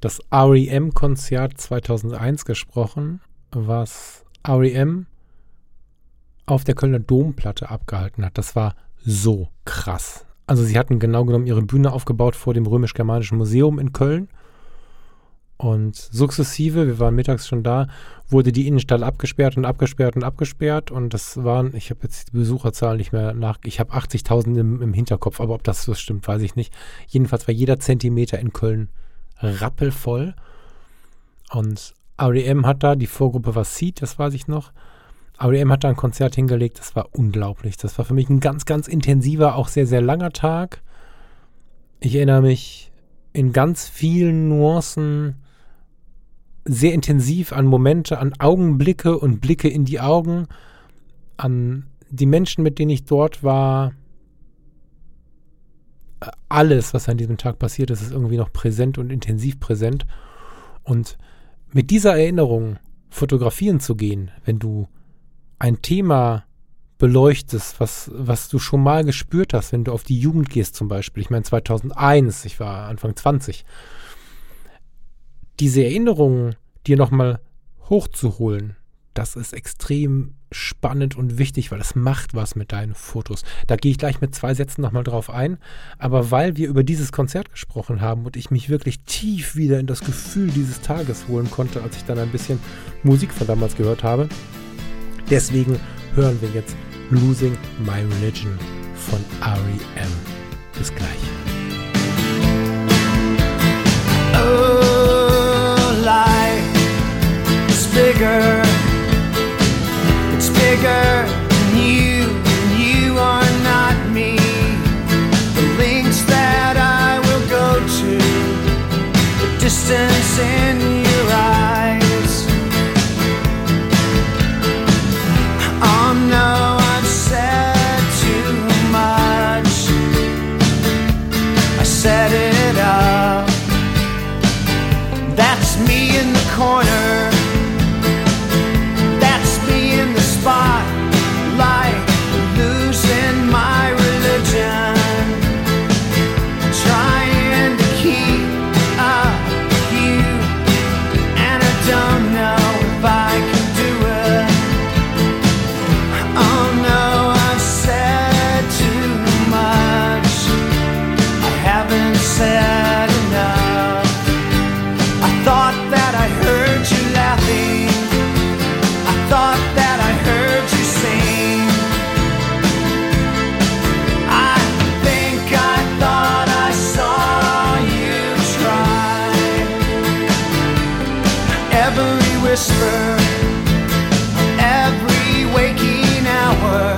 Speaker 1: das REM-Konzert 2001 gesprochen, was REM auf der Kölner Domplatte abgehalten hat. Das war so krass. Also sie hatten genau genommen ihre Bühne aufgebaut vor dem römisch-germanischen Museum in Köln. Und sukzessive, wir waren mittags schon da, wurde die Innenstadt abgesperrt und abgesperrt und abgesperrt. Und das waren, ich habe jetzt die Besucherzahl nicht mehr nach, ich habe 80.000 im, im Hinterkopf, aber ob das so stimmt, weiß ich nicht. Jedenfalls war jeder Zentimeter in Köln rappelvoll. Und REM hat da, die Vorgruppe war Seed, das weiß ich noch. REM hat da ein Konzert hingelegt, das war unglaublich. Das war für mich ein ganz, ganz intensiver, auch sehr, sehr langer Tag. Ich erinnere mich in ganz vielen Nuancen sehr intensiv an Momente, an Augenblicke und Blicke in die Augen, an die Menschen, mit denen ich dort war. Alles, was an diesem Tag passiert ist, ist irgendwie noch präsent und intensiv präsent. Und mit dieser Erinnerung fotografieren zu gehen, wenn du ein Thema beleuchtest, was, was du schon mal gespürt hast, wenn du auf die Jugend gehst zum Beispiel. Ich meine 2001, ich war Anfang 20. Diese Erinnerungen dir nochmal hochzuholen, das ist extrem spannend und wichtig, weil es macht was mit deinen Fotos. Da gehe ich gleich mit zwei Sätzen nochmal drauf ein. Aber weil wir über dieses Konzert gesprochen haben und ich mich wirklich tief wieder in das Gefühl dieses Tages holen konnte, als ich dann ein bisschen Musik von damals gehört habe, Deswegen hören wir jetzt Losing My Religion von REM. Bis gleich.
Speaker 2: Oh, life is bigger. It's bigger than you, and you are not me. The links that I will go to, the distance in thought that I heard you laughing. I thought that I heard you sing. I think I thought I saw you try. Every whisper every waking hour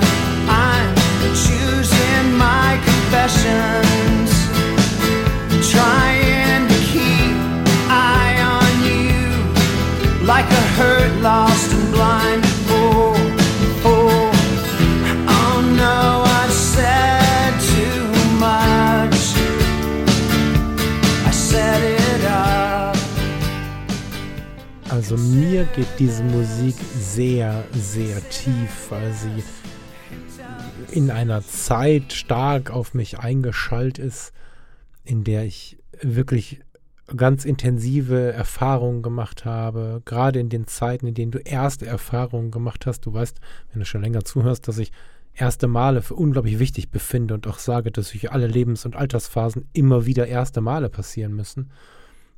Speaker 2: I'm choosing my confessions
Speaker 1: Also mir geht diese Musik sehr, sehr tief, weil sie in einer Zeit stark auf mich eingeschallt ist, in der ich wirklich ganz intensive Erfahrungen gemacht habe, gerade in den Zeiten, in denen du erste Erfahrungen gemacht hast. Du weißt, wenn du schon länger zuhörst, dass ich erste Male für unglaublich wichtig befinde und auch sage, dass durch alle Lebens- und Altersphasen immer wieder erste Male passieren müssen,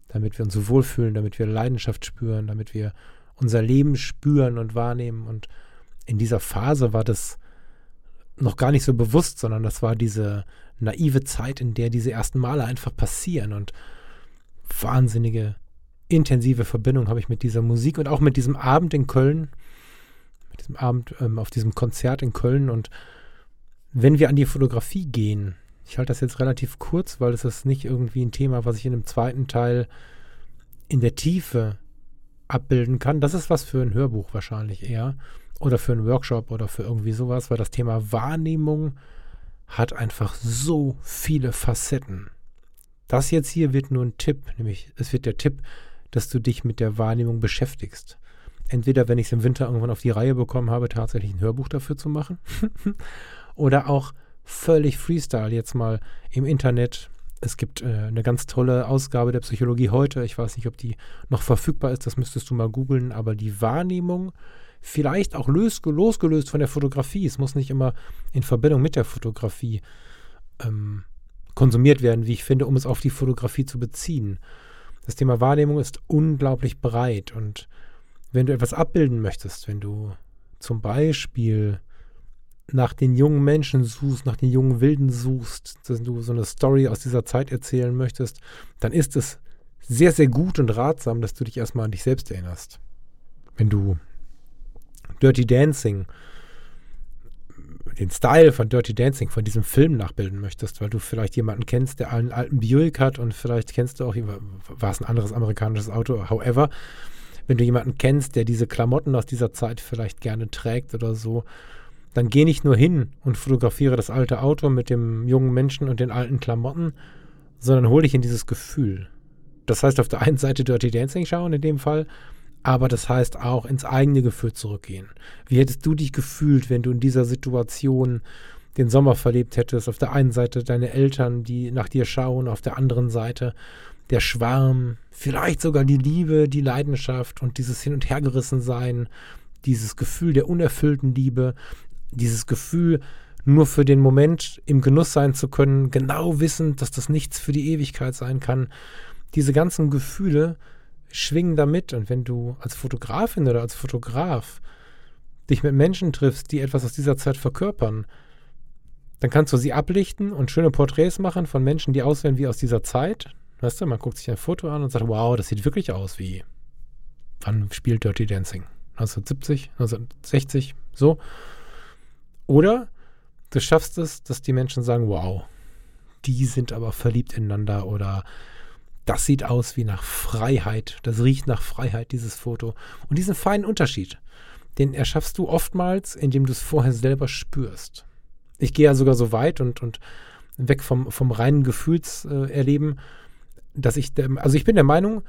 Speaker 1: damit wir uns so wohlfühlen, damit wir Leidenschaft spüren, damit wir unser Leben spüren und wahrnehmen. Und in dieser Phase war das noch gar nicht so bewusst, sondern das war diese naive Zeit, in der diese ersten Male einfach passieren und wahnsinnige, intensive Verbindung habe ich mit dieser Musik und auch mit diesem Abend in Köln, mit diesem Abend, ähm, auf diesem Konzert in Köln. Und wenn wir an die Fotografie gehen, ich halte das jetzt relativ kurz, weil es ist nicht irgendwie ein Thema, was ich in dem zweiten Teil in der Tiefe abbilden kann. Das ist was für ein Hörbuch wahrscheinlich eher. Oder für einen Workshop oder für irgendwie sowas, weil das Thema Wahrnehmung hat einfach so viele Facetten. Das jetzt hier wird nur ein Tipp, nämlich es wird der Tipp, dass du dich mit der Wahrnehmung beschäftigst. Entweder, wenn ich es im Winter irgendwann auf die Reihe bekommen habe, tatsächlich ein Hörbuch dafür zu machen, [laughs] oder auch völlig Freestyle jetzt mal im Internet. Es gibt äh, eine ganz tolle Ausgabe der Psychologie heute. Ich weiß nicht, ob die noch verfügbar ist, das müsstest du mal googeln, aber die Wahrnehmung, vielleicht auch losgelöst von der Fotografie, es muss nicht immer in Verbindung mit der Fotografie ähm, konsumiert werden, wie ich finde, um es auf die Fotografie zu beziehen. Das Thema Wahrnehmung ist unglaublich breit und wenn du etwas abbilden möchtest, wenn du zum Beispiel nach den jungen Menschen suchst, nach den jungen Wilden suchst, dass du so eine Story aus dieser Zeit erzählen möchtest, dann ist es sehr, sehr gut und ratsam, dass du dich erstmal an dich selbst erinnerst. Wenn du Dirty Dancing, den Style von Dirty Dancing, von diesem Film nachbilden möchtest, weil du vielleicht jemanden kennst, der einen alten Buick hat und vielleicht kennst du auch, war es ein anderes amerikanisches Auto, however, wenn du jemanden kennst, der diese Klamotten aus dieser Zeit vielleicht gerne trägt oder so, dann geh nicht nur hin und fotografiere das alte Auto mit dem jungen Menschen und den alten Klamotten, sondern hol dich in dieses Gefühl. Das heißt auf der einen Seite Dirty Dancing schauen in dem Fall, aber das heißt auch ins eigene Gefühl zurückgehen. Wie hättest du dich gefühlt, wenn du in dieser Situation den Sommer verlebt hättest? Auf der einen Seite deine Eltern, die nach dir schauen, auf der anderen Seite der Schwarm, vielleicht sogar die Liebe, die Leidenschaft und dieses Hin- und Hergerissen sein, dieses Gefühl der unerfüllten Liebe, dieses Gefühl, nur für den Moment im Genuss sein zu können, genau wissend, dass das nichts für die Ewigkeit sein kann. Diese ganzen Gefühle schwingen damit. Und wenn du als Fotografin oder als Fotograf dich mit Menschen triffst, die etwas aus dieser Zeit verkörpern, dann kannst du sie ablichten und schöne Porträts machen von Menschen, die aussehen wie aus dieser Zeit. Weißt du, man guckt sich ein Foto an und sagt, wow, das sieht wirklich aus wie, wann spielt Dirty Dancing? 1970, 1960, so. Oder du schaffst es, dass die Menschen sagen, wow, die sind aber verliebt ineinander oder das sieht aus wie nach Freiheit, das riecht nach Freiheit, dieses Foto. Und diesen feinen Unterschied, den erschaffst du oftmals, indem du es vorher selber spürst. Ich gehe ja sogar so weit und, und weg vom, vom reinen Gefühlserleben, äh, dass ich, der, also ich bin der Meinung,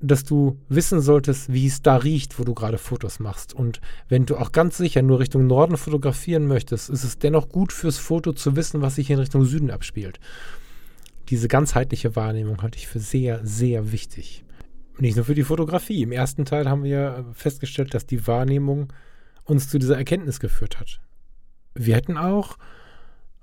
Speaker 1: dass du wissen solltest, wie es da riecht, wo du gerade Fotos machst. Und wenn du auch ganz sicher nur Richtung Norden fotografieren möchtest, ist es dennoch gut fürs Foto zu wissen, was sich in Richtung Süden abspielt. Diese ganzheitliche Wahrnehmung halte ich für sehr, sehr wichtig. Nicht nur für die Fotografie. Im ersten Teil haben wir festgestellt, dass die Wahrnehmung uns zu dieser Erkenntnis geführt hat. Wir hätten auch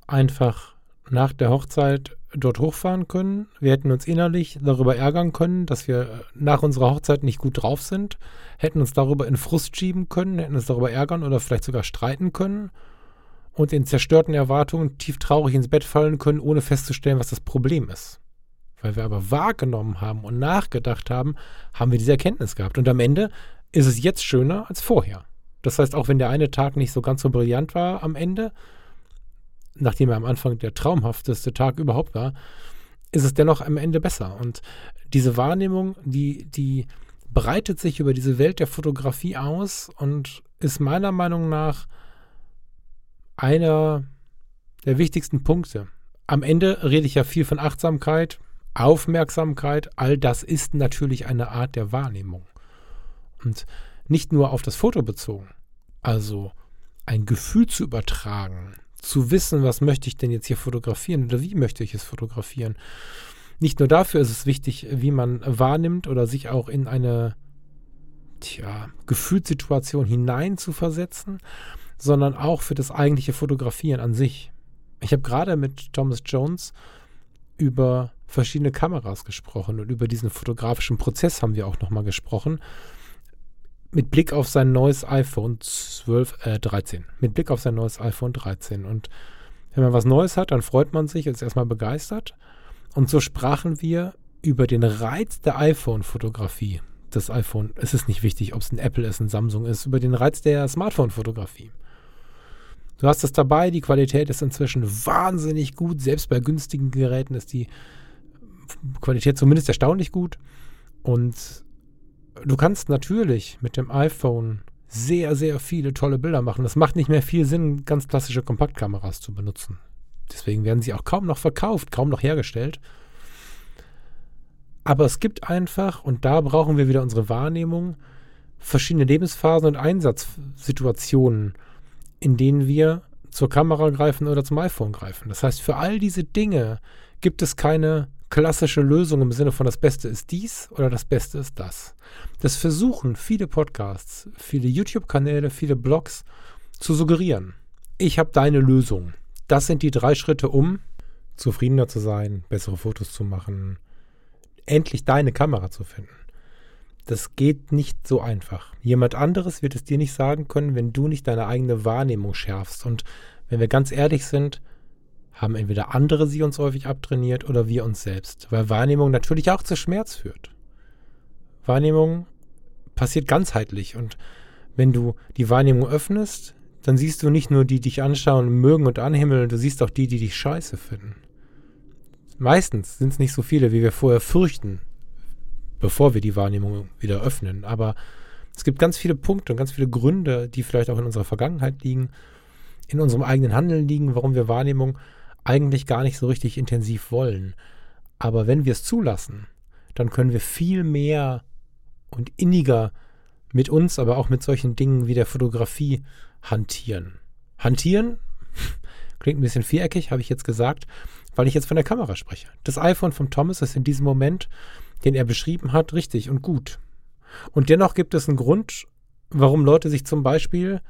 Speaker 1: einfach nach der Hochzeit dort hochfahren können. Wir hätten uns innerlich darüber ärgern können, dass wir nach unserer Hochzeit nicht gut drauf sind, hätten uns darüber in Frust schieben können, hätten uns darüber ärgern oder vielleicht sogar streiten können und in zerstörten Erwartungen tief traurig ins Bett fallen können, ohne festzustellen, was das Problem ist. Weil wir aber wahrgenommen haben und nachgedacht haben, haben wir diese Erkenntnis gehabt. Und am Ende ist es jetzt schöner als vorher. Das heißt, auch wenn der eine Tag nicht so ganz so brillant war am Ende, nachdem er am Anfang der traumhafteste Tag überhaupt war, ist es dennoch am Ende besser. Und diese Wahrnehmung, die, die breitet sich über diese Welt der Fotografie aus und ist meiner Meinung nach einer der wichtigsten Punkte. Am Ende rede ich ja viel von Achtsamkeit, Aufmerksamkeit. All das ist natürlich eine Art der Wahrnehmung. Und nicht nur auf das Foto bezogen. Also ein Gefühl zu übertragen, zu wissen, was möchte ich denn jetzt hier fotografieren oder wie möchte ich es fotografieren. Nicht nur dafür ist es wichtig, wie man wahrnimmt oder sich auch in eine tja, Gefühlssituation hinein zu versetzen, sondern auch für das eigentliche Fotografieren an sich. Ich habe gerade mit Thomas Jones über verschiedene Kameras gesprochen und über diesen fotografischen Prozess haben wir auch nochmal gesprochen mit Blick auf sein neues iPhone 12, äh, 13. Mit Blick auf sein neues iPhone 13. Und wenn man was Neues hat, dann freut man sich, ist erstmal begeistert. Und so sprachen wir über den Reiz der iPhone-Fotografie. das iPhone, es ist nicht wichtig, ob es ein Apple ist, ein Samsung ist, über den Reiz der Smartphone-Fotografie. Du hast es dabei, die Qualität ist inzwischen wahnsinnig gut, selbst bei günstigen Geräten ist die Qualität zumindest erstaunlich gut. Und du kannst natürlich mit dem iPhone sehr, sehr viele tolle Bilder machen. Es macht nicht mehr viel Sinn, ganz klassische Kompaktkameras zu benutzen. Deswegen werden sie auch kaum noch verkauft, kaum noch hergestellt. Aber es gibt einfach, und da brauchen wir wieder unsere Wahrnehmung, verschiedene Lebensphasen und Einsatzsituationen, in denen wir zur Kamera greifen oder zum iPhone greifen. Das heißt, für all diese Dinge gibt es keine klassische Lösung im Sinne von das Beste ist dies oder das Beste ist das. Das versuchen viele Podcasts, viele YouTube-Kanäle, viele Blogs zu suggerieren. Ich habe deine Lösung. Das sind die drei Schritte, um zufriedener zu sein, bessere Fotos zu machen, endlich deine Kamera zu finden. Das geht nicht so einfach. Jemand anderes wird es dir nicht sagen können, wenn du nicht deine eigene Wahrnehmung schärfst. Und wenn wir ganz ehrlich sind, haben entweder andere sie uns häufig abtrainiert oder wir uns selbst, weil Wahrnehmung natürlich auch zu Schmerz führt. Wahrnehmung passiert ganzheitlich und wenn du die Wahrnehmung öffnest, dann siehst du nicht nur die, die dich anschauen, mögen und anhimmeln, du siehst auch die, die dich scheiße finden. Meistens sind es nicht so viele, wie wir vorher fürchten, bevor wir die Wahrnehmung wieder öffnen. Aber es gibt ganz viele Punkte und ganz viele Gründe, die vielleicht auch in unserer Vergangenheit liegen, in unserem eigenen Handeln liegen, warum wir Wahrnehmung eigentlich gar nicht so richtig intensiv wollen. Aber wenn wir es zulassen, dann können wir viel mehr und inniger mit uns, aber auch mit solchen Dingen wie der Fotografie hantieren. Hantieren [laughs] klingt ein bisschen viereckig, habe ich jetzt gesagt, weil ich jetzt von der Kamera spreche. Das iPhone von Thomas ist in diesem Moment, den er beschrieben hat, richtig und gut. Und dennoch gibt es einen Grund, warum Leute sich zum Beispiel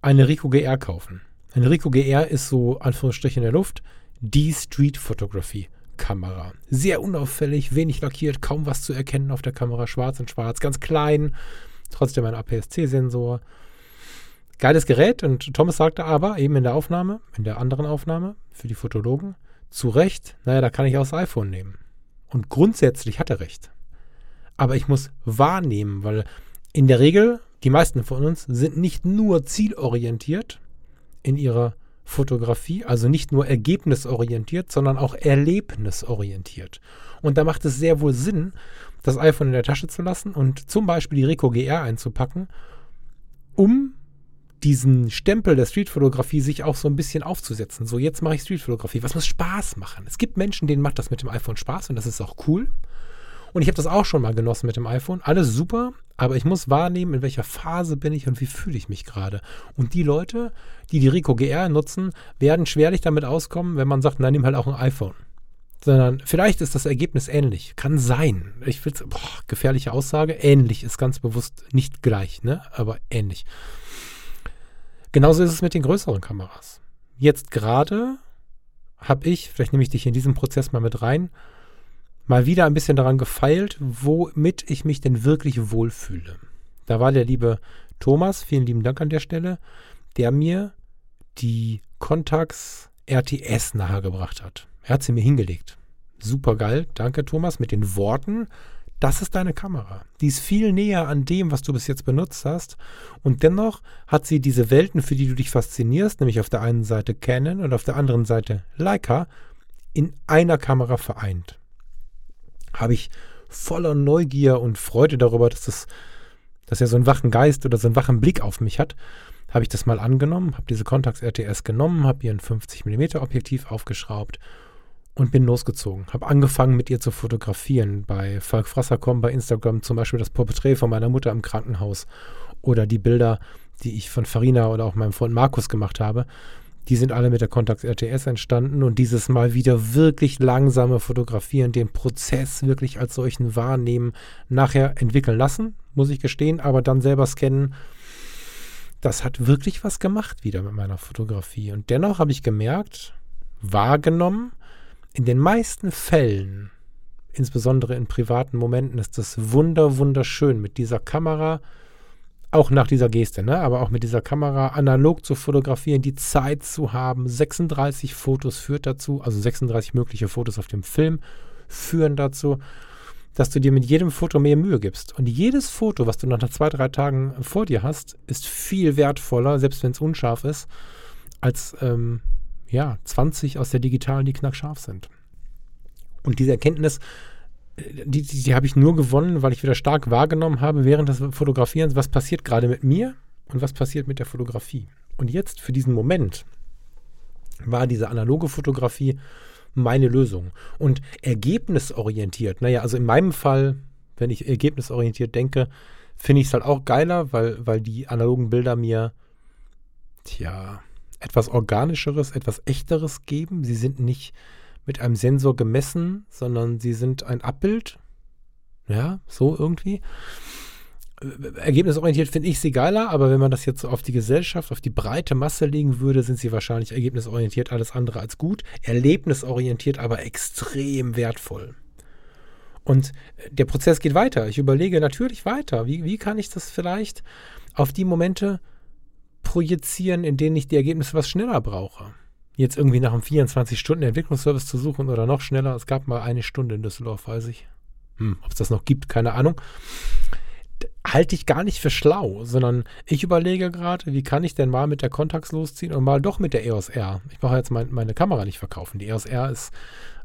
Speaker 1: eine Ricoh GR kaufen. Ein Ricoh GR ist so, Anführungsstriche in der Luft, die Street-Fotografie-Kamera. Sehr unauffällig, wenig lackiert, kaum was zu erkennen auf der Kamera, schwarz und schwarz, ganz klein, trotzdem ein APS-C-Sensor. Geiles Gerät und Thomas sagte aber eben in der Aufnahme, in der anderen Aufnahme für die Fotologen, zu Recht, naja, da kann ich auch das iPhone nehmen. Und grundsätzlich hat er recht. Aber ich muss wahrnehmen, weil in der Regel, die meisten von uns sind nicht nur zielorientiert, in ihrer Fotografie, also nicht nur ergebnisorientiert, sondern auch erlebnisorientiert. Und da macht es sehr wohl Sinn, das iPhone in der Tasche zu lassen und zum Beispiel die Ricoh GR einzupacken, um diesen Stempel der Streetfotografie sich auch so ein bisschen aufzusetzen. So, jetzt mache ich Streetfotografie. Was muss Spaß machen? Es gibt Menschen, denen macht das mit dem iPhone Spaß und das ist auch cool. Und ich habe das auch schon mal genossen mit dem iPhone. Alles super, aber ich muss wahrnehmen, in welcher Phase bin ich und wie fühle ich mich gerade. Und die Leute, die die Rico GR nutzen, werden schwerlich damit auskommen, wenn man sagt, nein, nimm halt auch ein iPhone. Sondern vielleicht ist das Ergebnis ähnlich. Kann sein. Ich will gefährliche Aussage. Ähnlich ist ganz bewusst nicht gleich, ne? Aber ähnlich. Genauso ist es mit den größeren Kameras. Jetzt gerade habe ich, vielleicht nehme ich dich in diesen Prozess mal mit rein, mal wieder ein bisschen daran gefeilt, womit ich mich denn wirklich wohlfühle. Da war der liebe Thomas, vielen lieben Dank an der Stelle, der mir die Contax RTS nahegebracht hat. Er hat sie mir hingelegt. Super geil. Danke, Thomas, mit den Worten. Das ist deine Kamera. Die ist viel näher an dem, was du bis jetzt benutzt hast. Und dennoch hat sie diese Welten, für die du dich faszinierst, nämlich auf der einen Seite Canon und auf der anderen Seite Leica, in einer Kamera vereint habe ich voller Neugier und Freude darüber, dass das, dass er so einen wachen Geist oder so einen wachen Blick auf mich hat, habe ich das mal angenommen, habe diese Contax RTS genommen, habe ihr ein 50 mm Objektiv aufgeschraubt und bin losgezogen. Habe angefangen mit ihr zu fotografieren. Bei Falk Frasser.com bei Instagram zum Beispiel das Porträt von meiner Mutter im Krankenhaus oder die Bilder, die ich von Farina oder auch meinem Freund Markus gemacht habe. Die sind alle mit der Contax RTS entstanden und dieses Mal wieder wirklich langsame Fotografieren, den Prozess wirklich als solchen wahrnehmen, nachher entwickeln lassen, muss ich gestehen, aber dann selber scannen. Das hat wirklich was gemacht wieder mit meiner Fotografie. Und dennoch habe ich gemerkt, wahrgenommen, in den meisten Fällen, insbesondere in privaten Momenten, ist das wunder, wunderschön mit dieser Kamera auch nach dieser Geste, ne? aber auch mit dieser Kamera analog zu fotografieren, die Zeit zu haben. 36 Fotos führt dazu, also 36 mögliche Fotos auf dem Film führen dazu, dass du dir mit jedem Foto mehr Mühe gibst. Und jedes Foto, was du nach zwei, drei Tagen vor dir hast, ist viel wertvoller, selbst wenn es unscharf ist, als ähm, ja, 20 aus der digitalen, die knackscharf sind. Und diese Erkenntnis, die, die, die habe ich nur gewonnen, weil ich wieder stark wahrgenommen habe während des Fotografierens, was passiert gerade mit mir und was passiert mit der Fotografie. Und jetzt für diesen Moment war diese analoge Fotografie meine Lösung. Und ergebnisorientiert, naja, also in meinem Fall, wenn ich ergebnisorientiert denke, finde ich es halt auch geiler, weil, weil die analogen Bilder mir, tja, etwas Organischeres, etwas Echteres geben. Sie sind nicht mit einem Sensor gemessen, sondern sie sind ein Abbild. Ja, so irgendwie. Ergebnisorientiert finde ich sie geiler, aber wenn man das jetzt auf die Gesellschaft, auf die breite Masse legen würde, sind sie wahrscheinlich ergebnisorientiert alles andere als gut. Erlebnisorientiert aber extrem wertvoll. Und der Prozess geht weiter. Ich überlege natürlich weiter. Wie, wie kann ich das vielleicht auf die Momente projizieren, in denen ich die Ergebnisse was schneller brauche? Jetzt irgendwie nach einem 24-Stunden-Entwicklungsservice zu suchen oder noch schneller. Es gab mal eine Stunde in Düsseldorf, weiß ich. Hm, Ob es das noch gibt, keine Ahnung halte ich gar nicht für schlau, sondern ich überlege gerade, wie kann ich denn mal mit der Contax losziehen und mal doch mit der EOS R. Ich mache jetzt mein, meine Kamera nicht verkaufen. Die EOS R ist,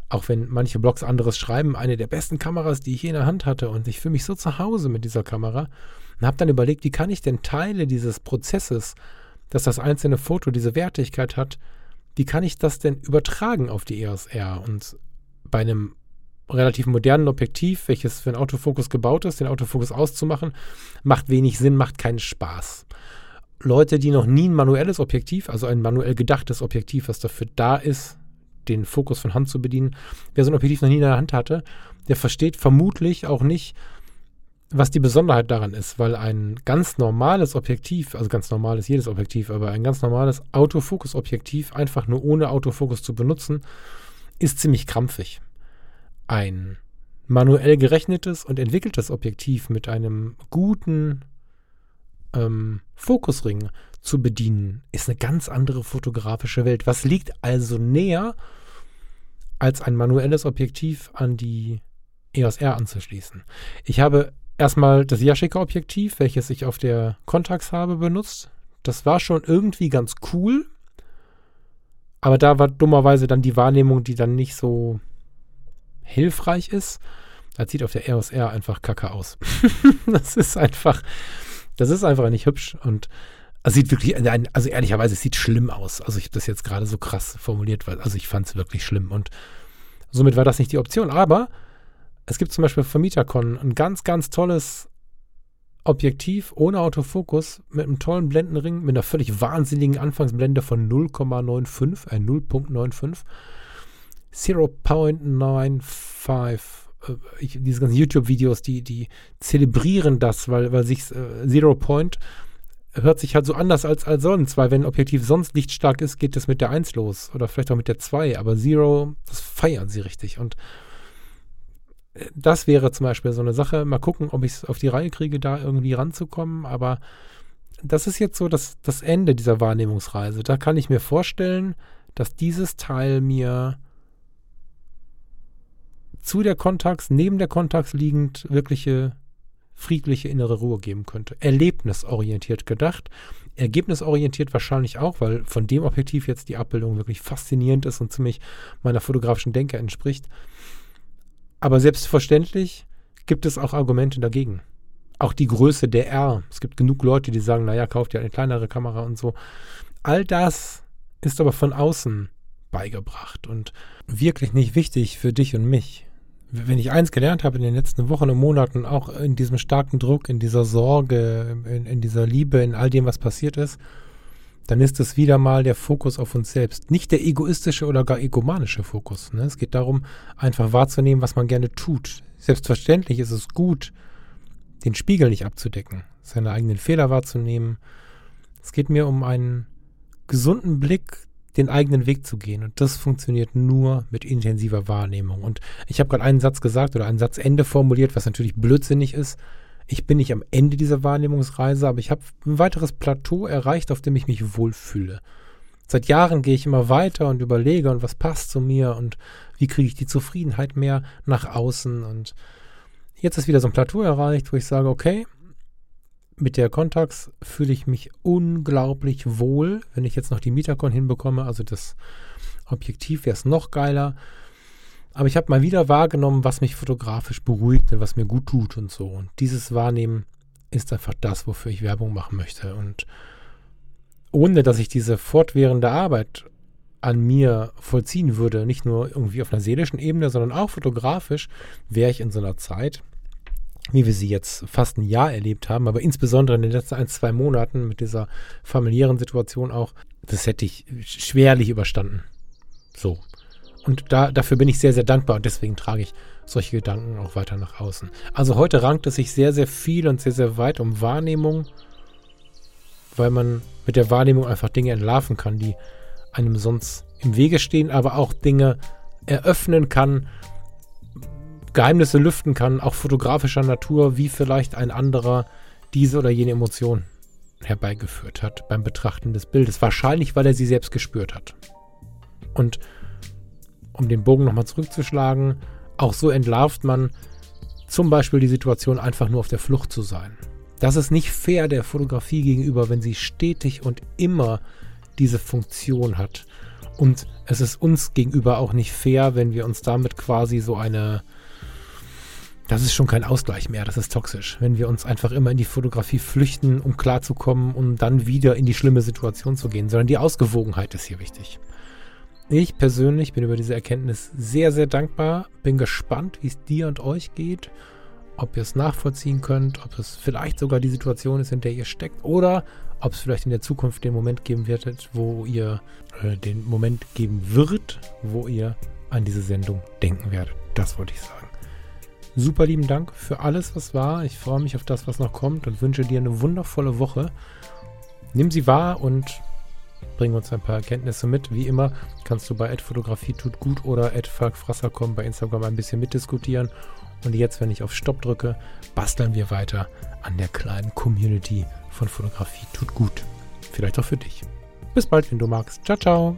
Speaker 1: auch wenn manche Blogs anderes schreiben, eine der besten Kameras, die ich je in der Hand hatte. Und ich fühle mich so zu Hause mit dieser Kamera und habe dann überlegt, wie kann ich denn Teile dieses Prozesses, dass das einzelne Foto diese Wertigkeit hat, wie kann ich das denn übertragen auf die EOS R? Und bei einem relativ modernen Objektiv, welches für einen Autofokus gebaut ist, den Autofokus auszumachen, macht wenig Sinn, macht keinen Spaß. Leute, die noch nie ein manuelles Objektiv, also ein manuell gedachtes Objektiv, was dafür da ist, den Fokus von Hand zu bedienen, wer so ein Objektiv noch nie in der Hand hatte, der versteht vermutlich auch nicht, was die Besonderheit daran ist, weil ein ganz normales Objektiv, also ganz normal ist jedes Objektiv, aber ein ganz normales Autofokus-Objektiv einfach nur ohne Autofokus zu benutzen, ist ziemlich krampfig ein manuell gerechnetes und entwickeltes Objektiv mit einem guten ähm, Fokusring zu bedienen, ist eine ganz andere fotografische Welt. Was liegt also näher, als ein manuelles Objektiv an die EOS R anzuschließen? Ich habe erstmal das Yashica-Objektiv, welches ich auf der Contax habe, benutzt. Das war schon irgendwie ganz cool, aber da war dummerweise dann die Wahrnehmung, die dann nicht so hilfreich ist. Das sieht auf der EOS R einfach kacke aus. [laughs] das ist einfach, das ist einfach nicht hübsch und es sieht wirklich, also ehrlicherweise, es sieht schlimm aus. Also ich habe das jetzt gerade so krass formuliert, weil, also ich fand es wirklich schlimm und somit war das nicht die Option. Aber es gibt zum Beispiel von Mitacon ein ganz, ganz tolles Objektiv ohne Autofokus mit einem tollen Blendenring, mit einer völlig wahnsinnigen Anfangsblende von 0,95, äh 0.95 0.95. Äh, diese ganzen YouTube-Videos, die, die zelebrieren das, weil, weil sich äh, Zero Point hört sich halt so anders als, als sonst, weil wenn ein Objektiv sonst lichtstark ist, geht es mit der 1 los oder vielleicht auch mit der 2, aber Zero, das feiern sie richtig und das wäre zum Beispiel so eine Sache. Mal gucken, ob ich es auf die Reihe kriege, da irgendwie ranzukommen, aber das ist jetzt so das, das Ende dieser Wahrnehmungsreise. Da kann ich mir vorstellen, dass dieses Teil mir zu der Kontax, neben der Kontax liegend wirkliche friedliche innere Ruhe geben könnte. Erlebnisorientiert gedacht, ergebnisorientiert wahrscheinlich auch, weil von dem Objektiv jetzt die Abbildung wirklich faszinierend ist und ziemlich meiner fotografischen Denke entspricht. Aber selbstverständlich gibt es auch Argumente dagegen. Auch die Größe der R. Es gibt genug Leute, die sagen, naja, kauft ja eine kleinere Kamera und so. All das ist aber von außen beigebracht und wirklich nicht wichtig für dich und mich wenn ich eins gelernt habe in den letzten Wochen und Monaten, auch in diesem starken Druck, in dieser Sorge, in, in, dieser Liebe, in all dem, was passiert ist, dann ist es wieder mal der Fokus auf uns selbst. Nicht der egoistische oder gar egomanische Fokus. Ne? Es geht darum, einfach wahrzunehmen, was man gerne tut. Selbstverständlich ist es gut, den Spiegel nicht abzudecken, seine eigenen Fehler wahrzunehmen. Es geht mir um einen gesunden Blick den eigenen Weg zu gehen. Und das funktioniert nur mit intensiver Wahrnehmung. Und ich habe gerade einen Satz gesagt oder ein Satzende formuliert, was natürlich blödsinnig ist. Ich bin nicht am Ende dieser Wahrnehmungsreise, aber ich habe ein weiteres Plateau erreicht, auf dem ich mich wohlfühle. Seit Jahren gehe ich immer weiter und überlege, und was passt zu mir und wie kriege ich die Zufriedenheit mehr nach außen. Und Jetzt ist wieder so ein Plateau erreicht, wo ich sage, okay, mit der Contax fühle ich mich unglaublich wohl. Wenn ich jetzt noch die Metacon hinbekomme, also das Objektiv, wäre es noch geiler. Aber ich habe mal wieder wahrgenommen, was mich fotografisch beruhigt und was mir gut tut und so. Und dieses Wahrnehmen ist einfach das, wofür ich Werbung machen möchte. Und ohne dass ich diese fortwährende Arbeit an mir vollziehen würde, nicht nur irgendwie auf einer seelischen Ebene, sondern auch fotografisch, wäre ich in so einer Zeit, wie wir sie jetzt fast ein Jahr erlebt haben, aber insbesondere in den letzten ein, zwei Monaten mit dieser familiären Situation auch, das hätte ich schwerlich überstanden. So. Und da, dafür bin ich sehr, sehr dankbar und deswegen trage ich solche Gedanken auch weiter nach außen. Also heute rankt es sich sehr, sehr viel und sehr, sehr weit um Wahrnehmung, weil man mit der Wahrnehmung einfach Dinge entlarven kann, die einem sonst im Wege stehen, aber auch Dinge eröffnen kann, Geheimnisse lüften kann, auch fotografischer Natur, wie vielleicht ein anderer diese oder jene Emotion herbeigeführt hat beim Betrachten des Bildes. Wahrscheinlich, weil er sie selbst gespürt hat. Und um den Bogen nochmal zurückzuschlagen, auch so entlarvt man zum Beispiel die Situation, einfach nur auf der Flucht zu sein. Das ist nicht fair der Fotografie gegenüber, wenn sie stetig und immer diese Funktion hat. Und es ist uns gegenüber auch nicht fair, wenn wir uns damit quasi so eine... Das ist schon kein Ausgleich mehr, das ist toxisch. Wenn wir uns einfach immer in die Fotografie flüchten, um klarzukommen, um dann wieder in die schlimme Situation zu gehen, sondern die Ausgewogenheit ist hier wichtig. Ich persönlich bin über diese Erkenntnis sehr, sehr dankbar. Bin gespannt, wie es dir und euch geht. Ob ihr es nachvollziehen könnt, ob es vielleicht sogar die Situation ist, in der ihr steckt oder ob es vielleicht in der Zukunft den Moment geben wird, wo ihr äh, den Moment geben wird, wo ihr an diese Sendung denken werdet. Das wollte ich sagen. Super lieben Dank für alles, was war. Ich freue mich auf das, was noch kommt und wünsche dir eine wundervolle Woche. Nimm sie wahr und bring uns ein paar Erkenntnisse mit. Wie immer kannst du bei Fotografie tut gut oder kommen bei Instagram ein bisschen mitdiskutieren. Und jetzt, wenn ich auf Stopp drücke, basteln wir weiter an der kleinen Community von Fotografie tut gut. Vielleicht auch für dich. Bis bald, wenn du magst. Ciao, ciao.